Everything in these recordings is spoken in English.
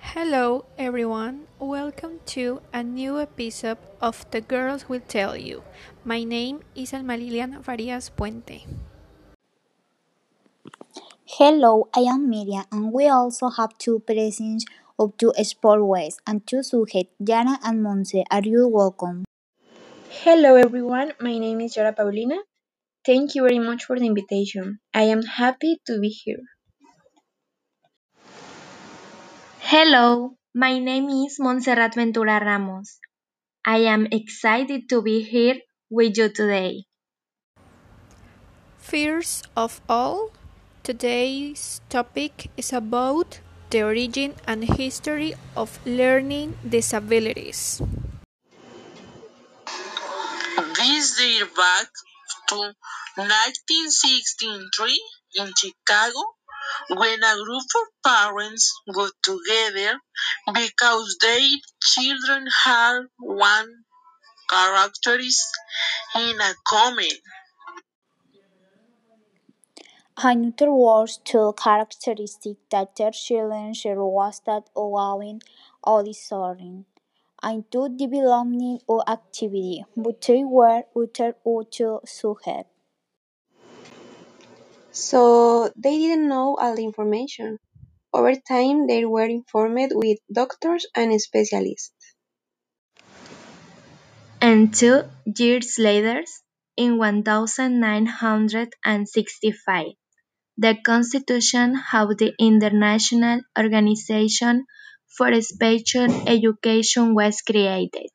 Hello, everyone. Welcome to a new episode of The Girls Will Tell You. My name is Alma Farias Puente. Hello, I am Miriam, and we also have two presents of two sportways and two subjects, Jana and Monse. Are you welcome? Hello everyone, my name is Yara Paulina. Thank you very much for the invitation. I am happy to be here. Hello, my name is Montserrat Ventura Ramos. I am excited to be here with you today. First of all, today's topic is about the origin and history of learning disabilities. This dates back to 1963 in Chicago when a group of parents got together because their children had one characteristic in a common. Another was two characteristic that their children share was that allowing or discerning and two development or activity, but they were utter to subject. So they didn't know all the information. Over time, they were informed with doctors and specialists. And two years later, in 1965, the Constitution of the International Organization for Special Education was created.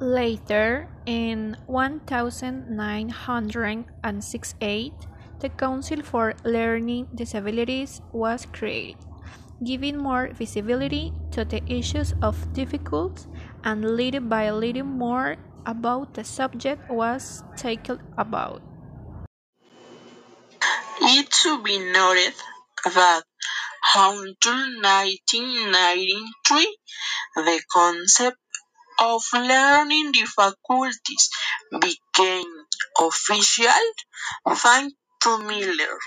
Later, in 1968, the Council for Learning Disabilities was created, giving more visibility to the issues of difficulties and little by little more about the subject was taken about. It should be noted that until 1993, the concept of learning difficulties became official thanks to Miller.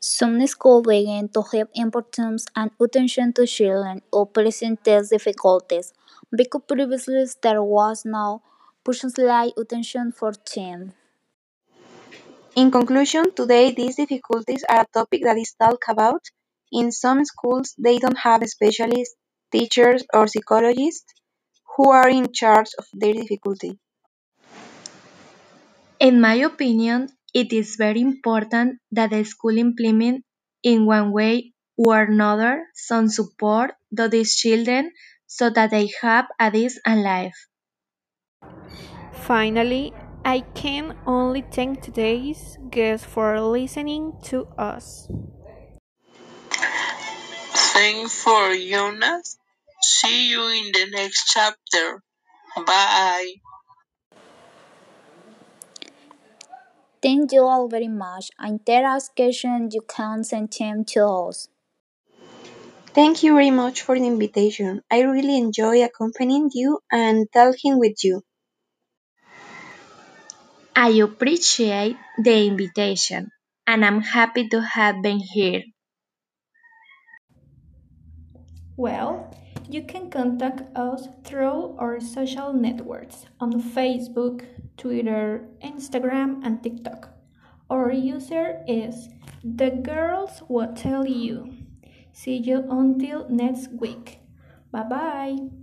Some schools began to give importance and attention to children who present these difficulties because previously there was no personalized attention for them. In conclusion, today these difficulties are a topic that is talked about. In some schools, they don't have specialists, teachers, or psychologists who are in charge of their difficulty. In my opinion, it is very important that the school implement in one way or another some support to these children so that they have a decent life. Finally, I can only thank today's guests for listening to us. Thanks for Jonas. See you in the next chapter. Bye. Thank you all very much. And there are questions you can send them to us. Thank you very much for the invitation. I really enjoy accompanying you and talking with you. I appreciate the invitation and I'm happy to have been here. Well, you can contact us through our social networks on Facebook, Twitter, Instagram, and TikTok. Our user is The Girls Will Tell You. See you until next week. Bye bye.